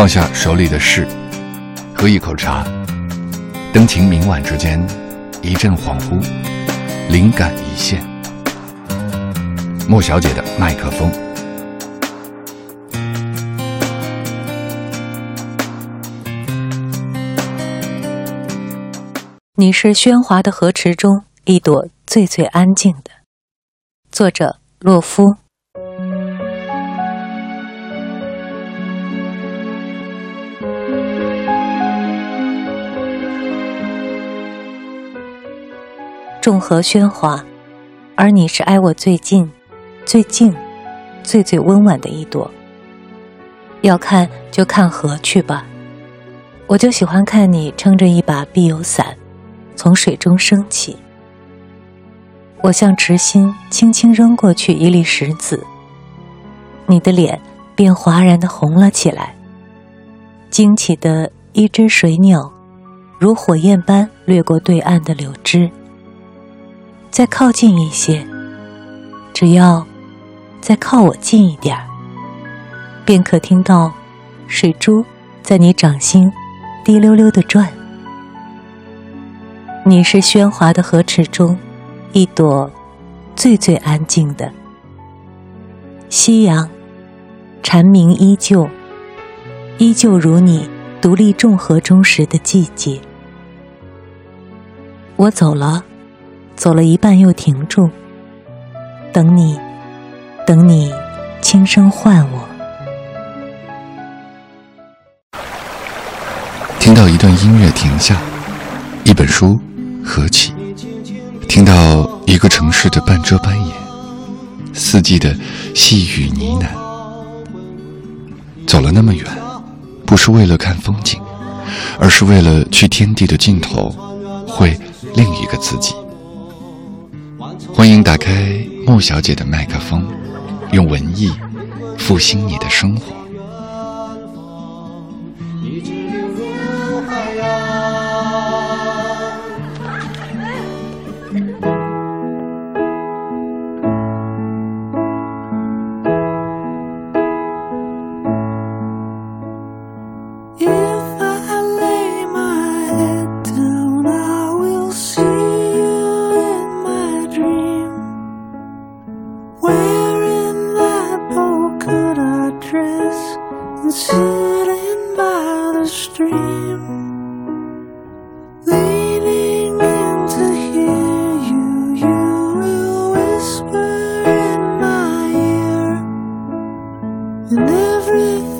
放下手里的事，喝一口茶，灯情明晚之间，一阵恍惚，灵感一现。莫小姐的麦克风。你是喧哗的河池中一朵最最安静的。作者：洛夫。众河喧哗，而你是挨我最近、最静、最最温婉的一朵。要看就看河去吧，我就喜欢看你撑着一把碧油伞，从水中升起。我向池心轻轻扔过去一粒石子，你的脸便哗然的红了起来。惊起的一只水鸟，如火焰般掠过对岸的柳枝。再靠近一些，只要再靠我近一点儿，便可听到水珠在你掌心滴溜溜的转。你是喧哗的河池中一朵最最安静的。夕阳蝉鸣依旧，依旧如你独立众河中时的寂静。我走了。走了一半又停住，等你，等你，轻声唤我。听到一段音乐停下，一本书合起，听到一个城市的半遮半掩，四季的细雨呢喃。走了那么远，不是为了看风景，而是为了去天地的尽头，会另一个自己。欢迎打开莫小姐的麦克风，用文艺复兴你的生活。Wearing that polka dress and sitting by the stream, leaning in to hear you. You will whisper in my ear, and everything.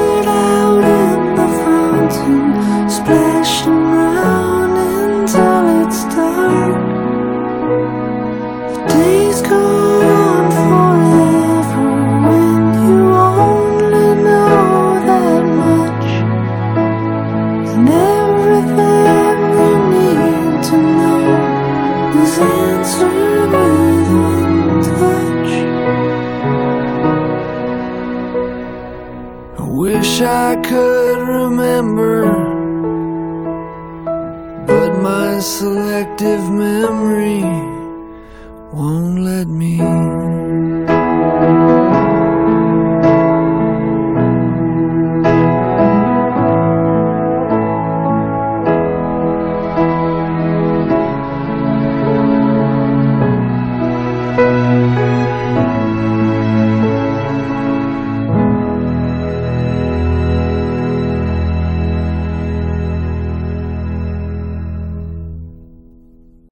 wish I could remember, but my selective memory won't let me.